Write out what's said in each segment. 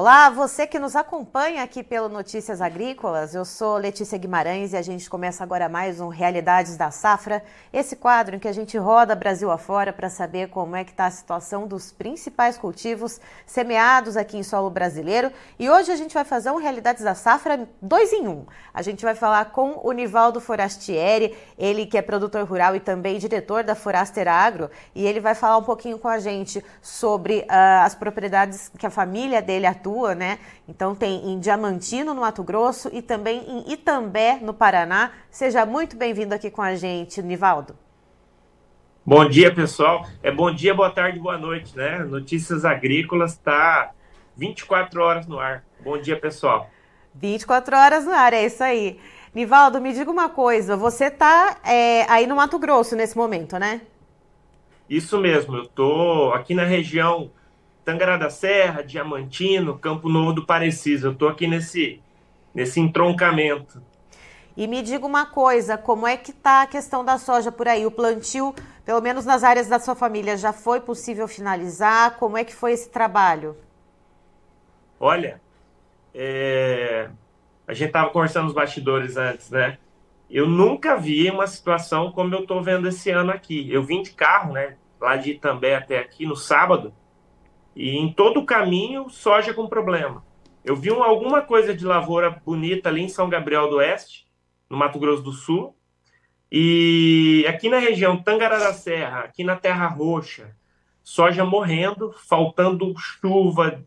Olá, você que nos acompanha aqui pelo Notícias Agrícolas. Eu sou Letícia Guimarães e a gente começa agora mais um Realidades da Safra, esse quadro em que a gente roda Brasil afora para saber como é que está a situação dos principais cultivos semeados aqui em solo brasileiro. E hoje a gente vai fazer um Realidades da Safra dois em um. A gente vai falar com o Nivaldo Forastieri, ele que é produtor rural e também diretor da Foraster Agro, e ele vai falar um pouquinho com a gente sobre uh, as propriedades que a família dele atua atua, né? Então tem em Diamantino, no Mato Grosso, e também em Itambé, no Paraná. Seja muito bem-vindo aqui com a gente, Nivaldo. Bom dia, pessoal. É bom dia, boa tarde, boa noite, né? Notícias Agrícolas está 24 horas no ar. Bom dia, pessoal. 24 horas no ar, é isso aí. Nivaldo, me diga uma coisa, você está é, aí no Mato Grosso nesse momento, né? Isso mesmo, eu estou aqui na região Tangará da Serra, Diamantino, Campo Novo do Parecis. Eu estou aqui nesse, nesse entroncamento. E me diga uma coisa, como é que está a questão da soja por aí? O plantio, pelo menos nas áreas da sua família, já foi possível finalizar? Como é que foi esse trabalho? Olha, é... a gente estava conversando nos bastidores antes, né? Eu nunca vi uma situação como eu estou vendo esse ano aqui. Eu vim de carro, né? Lá de Itambé até aqui no sábado. E em todo o caminho, soja com problema. Eu vi um, alguma coisa de lavoura bonita ali em São Gabriel do Oeste, no Mato Grosso do Sul. E aqui na região Tangará da Serra, aqui na Terra Roxa, soja morrendo, faltando chuva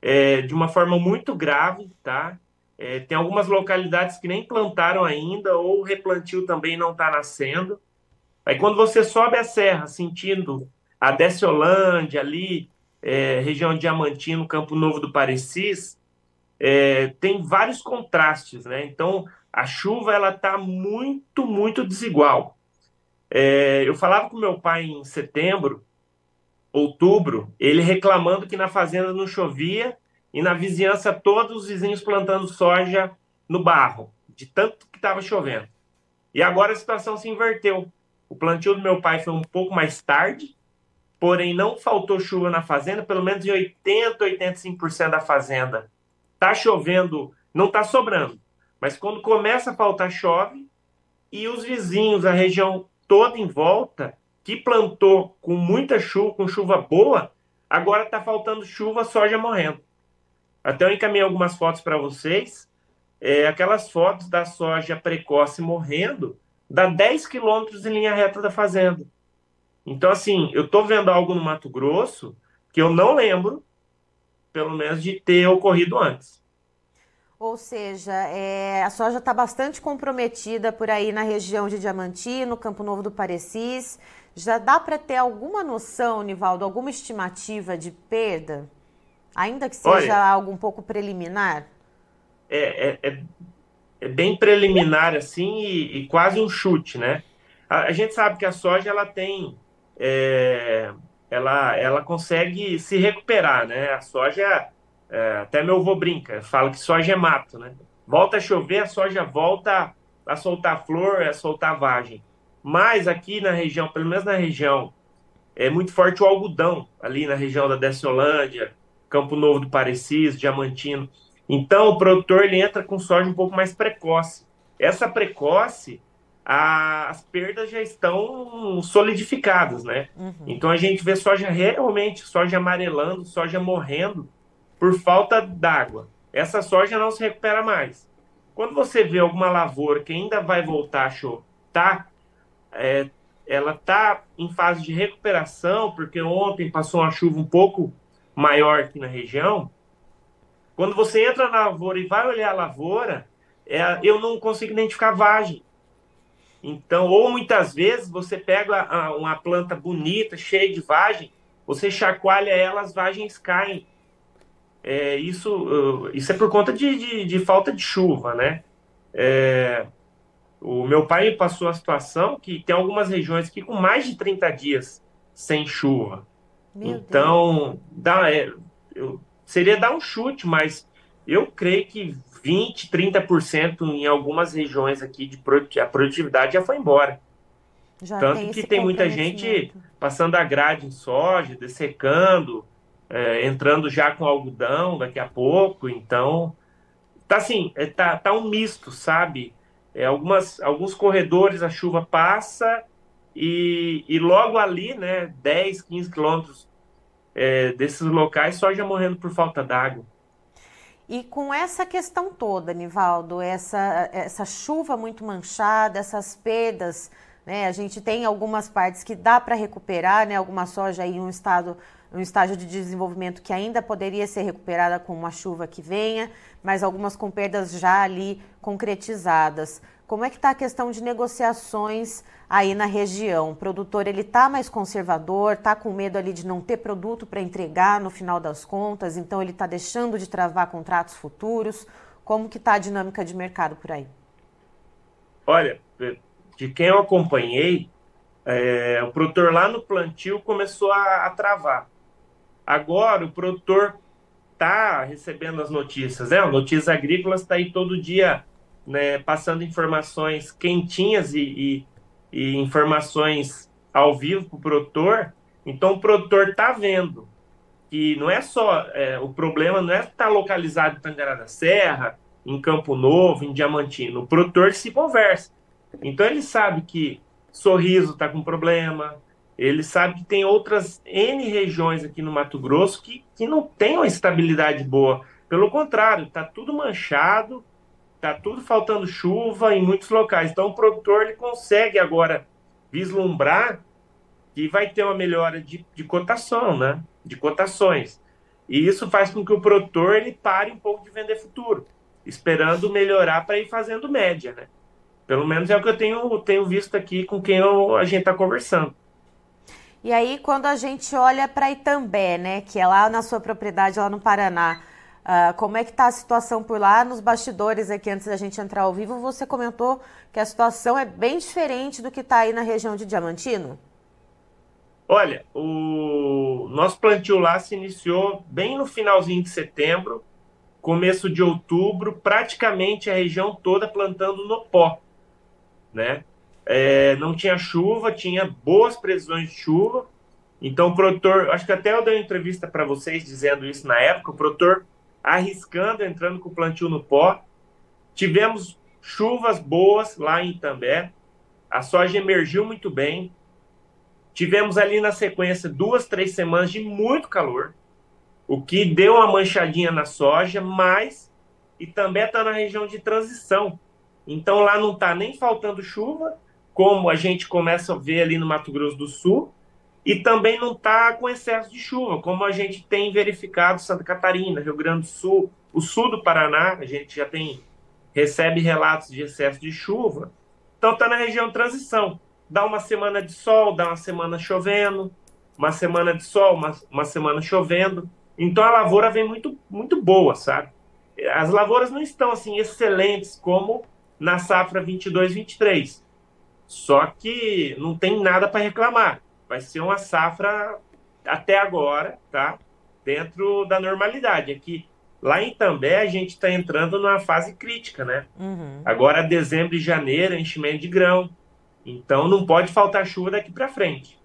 é, de uma forma muito grave, tá? É, tem algumas localidades que nem plantaram ainda, ou replantio também não está nascendo. Aí quando você sobe a serra, sentindo a Desciolândia ali, é, região Diamantino, Campo Novo do Parecis, é, tem vários contrastes, né? Então, a chuva ela está muito, muito desigual. É, eu falava com meu pai em setembro, outubro, ele reclamando que na fazenda não chovia e na vizinhança todos os vizinhos plantando soja no barro, de tanto que estava chovendo. E agora a situação se inverteu. O plantio do meu pai foi um pouco mais tarde, porém não faltou chuva na fazenda, pelo menos em 80, 85% da fazenda. Tá chovendo, não tá sobrando, mas quando começa a faltar chove e os vizinhos, a região toda em volta, que plantou com muita chuva, com chuva boa, agora tá faltando chuva, soja morrendo. Até eu encaminhei algumas fotos para vocês. É, aquelas fotos da soja precoce morrendo dá 10 quilômetros em linha reta da fazenda. Então, assim, eu estou vendo algo no Mato Grosso que eu não lembro, pelo menos, de ter ocorrido antes. Ou seja, é, a soja está bastante comprometida por aí na região de Diamantino, Campo Novo do Parecis. Já dá para ter alguma noção, Nivaldo, alguma estimativa de perda? Ainda que seja Olha, algo um pouco preliminar? É, é, é, é bem preliminar, assim, e, e, quase um chute, né? A, a gente sabe que a soja ela tem é, ela, ela consegue se recuperar, né? A soja, é, até meu avô brinca, fala que soja é mato, né? Volta a chover, a soja volta a soltar flor, a soltar vagem. Mas aqui na região, pelo menos na região, é muito forte o algodão, ali na região da Desciolândia, Campo Novo do Parecis, Diamantino. Então o produtor ele entra com soja um pouco mais precoce. Essa precoce a, as perdas já estão solidificadas, né? Uhum. Então a gente vê soja realmente, soja amarelando, soja morrendo por falta d'água. Essa soja não se recupera mais. Quando você vê alguma lavoura que ainda vai voltar a chover, é, ela tá em fase de recuperação, porque ontem passou uma chuva um pouco maior aqui na região. Quando você entra na lavoura e vai olhar a lavoura, é, eu não consigo identificar vagem então, ou muitas vezes você pega a, uma planta bonita, cheia de vagem, você chacoalha ela, as vagens caem. É, isso, uh, isso é por conta de, de, de, falta de chuva, né? É, o meu pai passou a situação que tem algumas regiões aqui com mais de 30 dias sem chuva. Meu então, dá, é, eu, seria dar um chute, mas eu creio que 20, 30% em algumas regiões aqui de produtividade, a produtividade já foi embora. Já Tanto tem que tem muita gente passando a grade em soja, dessecando, é, entrando já com algodão daqui a pouco, então tá assim, é, tá, tá um misto, sabe? É, algumas, alguns corredores a chuva passa e, e logo ali, né, 10, 15 quilômetros é, desses locais, soja morrendo por falta d'água. E com essa questão toda, Nivaldo, essa, essa chuva muito manchada, essas perdas, né? A gente tem algumas partes que dá para recuperar, né? Alguma soja em um estado, um estágio de desenvolvimento que ainda poderia ser recuperada com uma chuva que venha, mas algumas com perdas já ali concretizadas. Como é que está a questão de negociações aí na região? O produtor ele está mais conservador, está com medo ali de não ter produto para entregar no final das contas, então ele está deixando de travar contratos futuros. Como que está a dinâmica de mercado por aí? Olha, de quem eu acompanhei, é, o produtor lá no plantio começou a, a travar. Agora o produtor está recebendo as notícias, né? Notícias Agrícolas está aí todo dia né, passando informações quentinhas e, e, e informações ao vivo para o produtor. Então, o produtor está vendo que não é só é, o problema não é estar tá localizado em Tangará da Serra, em Campo Novo, em Diamantino. O produtor se conversa. Então, ele sabe que Sorriso está com problema, ele sabe que tem outras N regiões aqui no Mato Grosso que, que não tem uma estabilidade boa. Pelo contrário, está tudo manchado, Tá tudo faltando chuva em muitos locais. Então o produtor ele consegue agora vislumbrar que vai ter uma melhora de, de cotação, né? De cotações. E isso faz com que o produtor ele pare um pouco de vender futuro, esperando melhorar para ir fazendo média, né? Pelo menos é o que eu tenho, tenho visto aqui com quem eu, a gente está conversando. E aí, quando a gente olha para Itambé, né, que é lá na sua propriedade, lá no Paraná, Uh, como é que está a situação por lá nos bastidores aqui antes da gente entrar ao vivo? Você comentou que a situação é bem diferente do que está aí na região de Diamantino. Olha, o nosso plantio lá se iniciou bem no finalzinho de setembro, começo de outubro, praticamente a região toda plantando no pó, né? É, não tinha chuva, tinha boas previsões de chuva, então o produtor, acho que até eu dei uma entrevista para vocês dizendo isso na época, o produtor arriscando, entrando com o plantio no pó. Tivemos chuvas boas lá em Itambé, a soja emergiu muito bem. Tivemos ali na sequência duas, três semanas de muito calor, o que deu uma manchadinha na soja, mas e está na região de transição. Então lá não está nem faltando chuva, como a gente começa a ver ali no Mato Grosso do Sul, e também não está com excesso de chuva, como a gente tem verificado Santa Catarina, Rio Grande do Sul, o sul do Paraná, a gente já tem recebe relatos de excesso de chuva. Então está na região transição. Dá uma semana de sol, dá uma semana chovendo, uma semana de sol, uma, uma semana chovendo. Então a lavoura vem muito muito boa, sabe? As lavouras não estão assim excelentes como na safra 22/23. Só que não tem nada para reclamar vai ser uma safra até agora, tá? Dentro da normalidade. Aqui, lá em També, a gente está entrando numa fase crítica, né? Uhum. Agora, dezembro e janeiro, enchimento de grão. Então, não pode faltar chuva daqui para frente.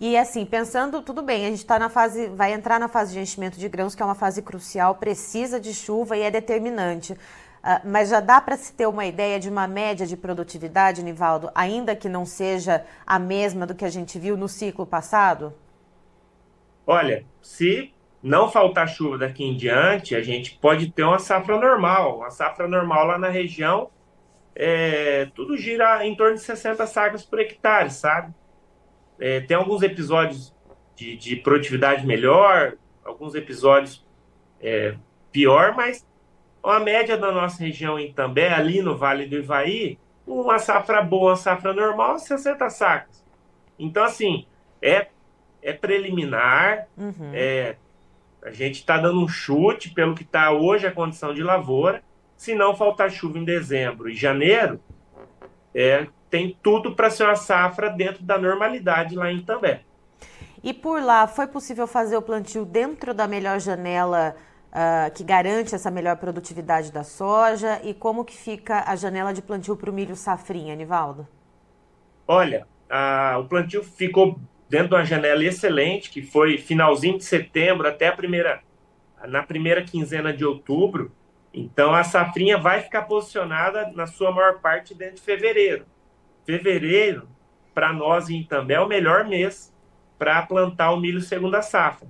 E assim, pensando, tudo bem, a gente está na fase, vai entrar na fase de enchimento de grãos, que é uma fase crucial, precisa de chuva e é determinante. Uh, mas já dá para se ter uma ideia de uma média de produtividade, Nivaldo, ainda que não seja a mesma do que a gente viu no ciclo passado? Olha, se não faltar chuva daqui em diante, a gente pode ter uma safra normal. Uma safra normal lá na região, é, tudo gira em torno de 60 sacas por hectare, sabe? É, tem alguns episódios de, de, produtividade melhor, alguns episódios é, pior, mas a média da nossa região em També, ali no Vale do Ivaí, uma safra boa, uma safra normal, 60 sacas. Então, assim, é, é preliminar, uhum. é, a gente está dando um chute pelo que está hoje a condição de lavoura. Se não faltar chuva em dezembro e janeiro, é, tem tudo para ser uma safra dentro da normalidade lá em També. E por lá, foi possível fazer o plantio dentro da melhor janela uh, que garante essa melhor produtividade da soja e como que fica a janela de plantio para o milho safrinha, Nivaldo? Olha, o plantio ficou dentro de uma janela excelente, que foi finalzinho de setembro até a primeira, na primeira quinzena de outubro. Então a safrinha vai ficar posicionada na sua maior parte dentro de fevereiro. Fevereiro, para nós em Itambé, é o melhor mês para plantar o milho segunda safra.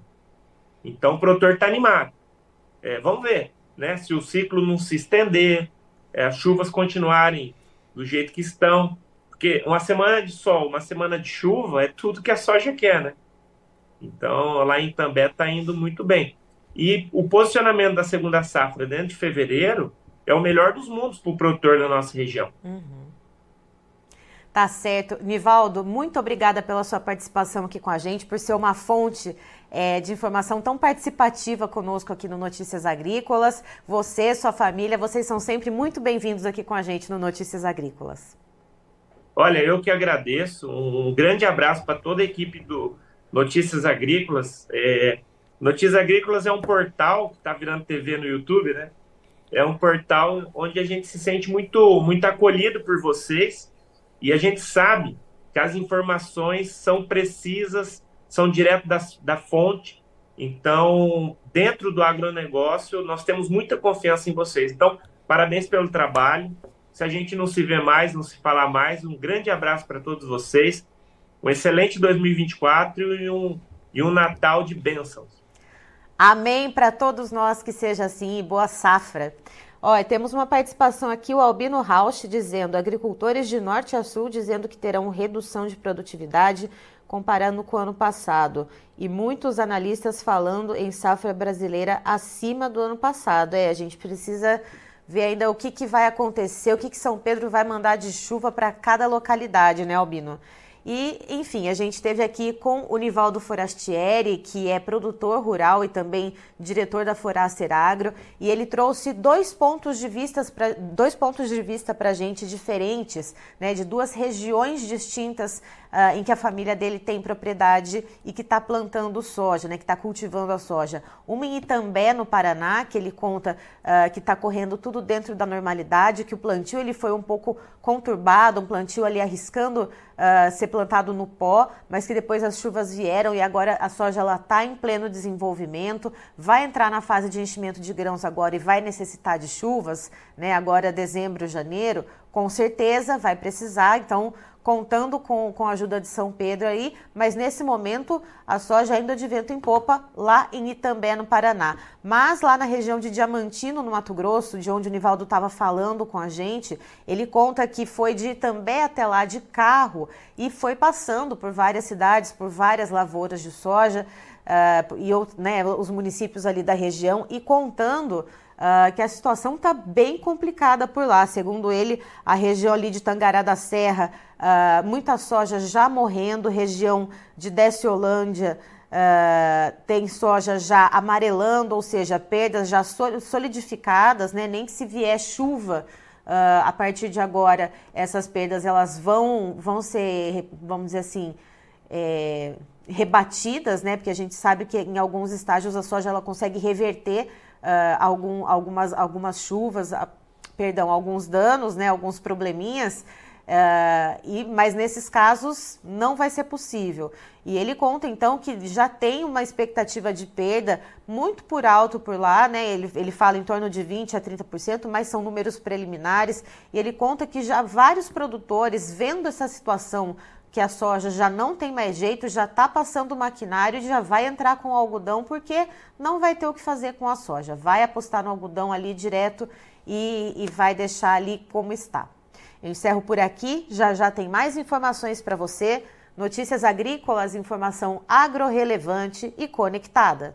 Então o produtor está animado. É, vamos ver né, se o ciclo não se estender, é, as chuvas continuarem do jeito que estão. Porque uma semana de sol, uma semana de chuva é tudo que a soja quer, né? Então lá em També está indo muito bem. E o posicionamento da segunda safra dentro de fevereiro é o melhor dos mundos para o produtor da nossa região. Uhum. Tá certo. Nivaldo, muito obrigada pela sua participação aqui com a gente, por ser uma fonte é, de informação tão participativa conosco aqui no Notícias Agrícolas. Você, sua família, vocês são sempre muito bem-vindos aqui com a gente no Notícias Agrícolas. Olha, eu que agradeço. Um grande abraço para toda a equipe do Notícias Agrícolas. É, Notícias Agrícolas é um portal que está virando TV no YouTube, né? É um portal onde a gente se sente muito, muito acolhido por vocês e a gente sabe que as informações são precisas, são direto da, da fonte. Então, dentro do agronegócio, nós temos muita confiança em vocês. Então, parabéns pelo trabalho. Se a gente não se vê mais, não se falar mais, um grande abraço para todos vocês. Um excelente 2024 e um, e um Natal de bênçãos. Amém para todos nós que seja assim e boa safra. Olha, temos uma participação aqui, o Albino Rausch dizendo, agricultores de norte a sul dizendo que terão redução de produtividade comparando com o ano passado. E muitos analistas falando em safra brasileira acima do ano passado. É, a gente precisa ver ainda o que, que vai acontecer, o que, que São Pedro vai mandar de chuva para cada localidade, né, Albino? E, enfim, a gente esteve aqui com o Nivaldo Forastieri, que é produtor rural e também diretor da Foraster Agro, e ele trouxe dois pontos de vista para dois pontos de vista para a gente diferentes, né, de duas regiões distintas uh, em que a família dele tem propriedade e que está plantando soja, né, que está cultivando a soja. Uma em Itambé, no Paraná, que ele conta uh, que está correndo tudo dentro da normalidade, que o plantio ele foi um pouco conturbado, um plantio ali arriscando uh, ser plantado no pó, mas que depois as chuvas vieram e agora a soja está em pleno desenvolvimento, vai entrar na fase de enchimento de grãos agora e vai necessitar de chuvas, né, agora dezembro, janeiro, com certeza vai precisar, então contando com, com a ajuda de São Pedro aí, mas nesse momento a soja ainda de vento em popa lá em Itambé, no Paraná. Mas lá na região de Diamantino, no Mato Grosso, de onde o Nivaldo estava falando com a gente, ele conta que foi de Itambé até lá de carro e foi passando por várias cidades, por várias lavouras de soja. Uh, e né, os municípios ali da região e contando uh, que a situação está bem complicada por lá. Segundo ele, a região ali de Tangará da Serra, uh, muita soja já morrendo, região de Desciolândia, Uh, tem soja já amarelando, ou seja, perdas já solidificadas, né? nem que se vier chuva uh, a partir de agora, essas perdas elas vão, vão ser, vamos dizer assim, é, rebatidas, né? porque a gente sabe que em alguns estágios a soja ela consegue reverter algum, algumas, algumas chuvas, uh, perdão, alguns danos, né, alguns probleminhas, uh, e, mas nesses casos não vai ser possível. E ele conta então que já tem uma expectativa de perda muito por alto por lá, né? Ele, ele fala em torno de 20% a 30%, mas são números preliminares. E ele conta que já vários produtores, vendo essa situação que a soja já não tem mais jeito, já está passando o maquinário e já vai entrar com o algodão, porque não vai ter o que fazer com a soja. Vai apostar no algodão ali direto e, e vai deixar ali como está. Eu encerro por aqui, já já tem mais informações para você. Notícias agrícolas, informação agro-relevante e conectada.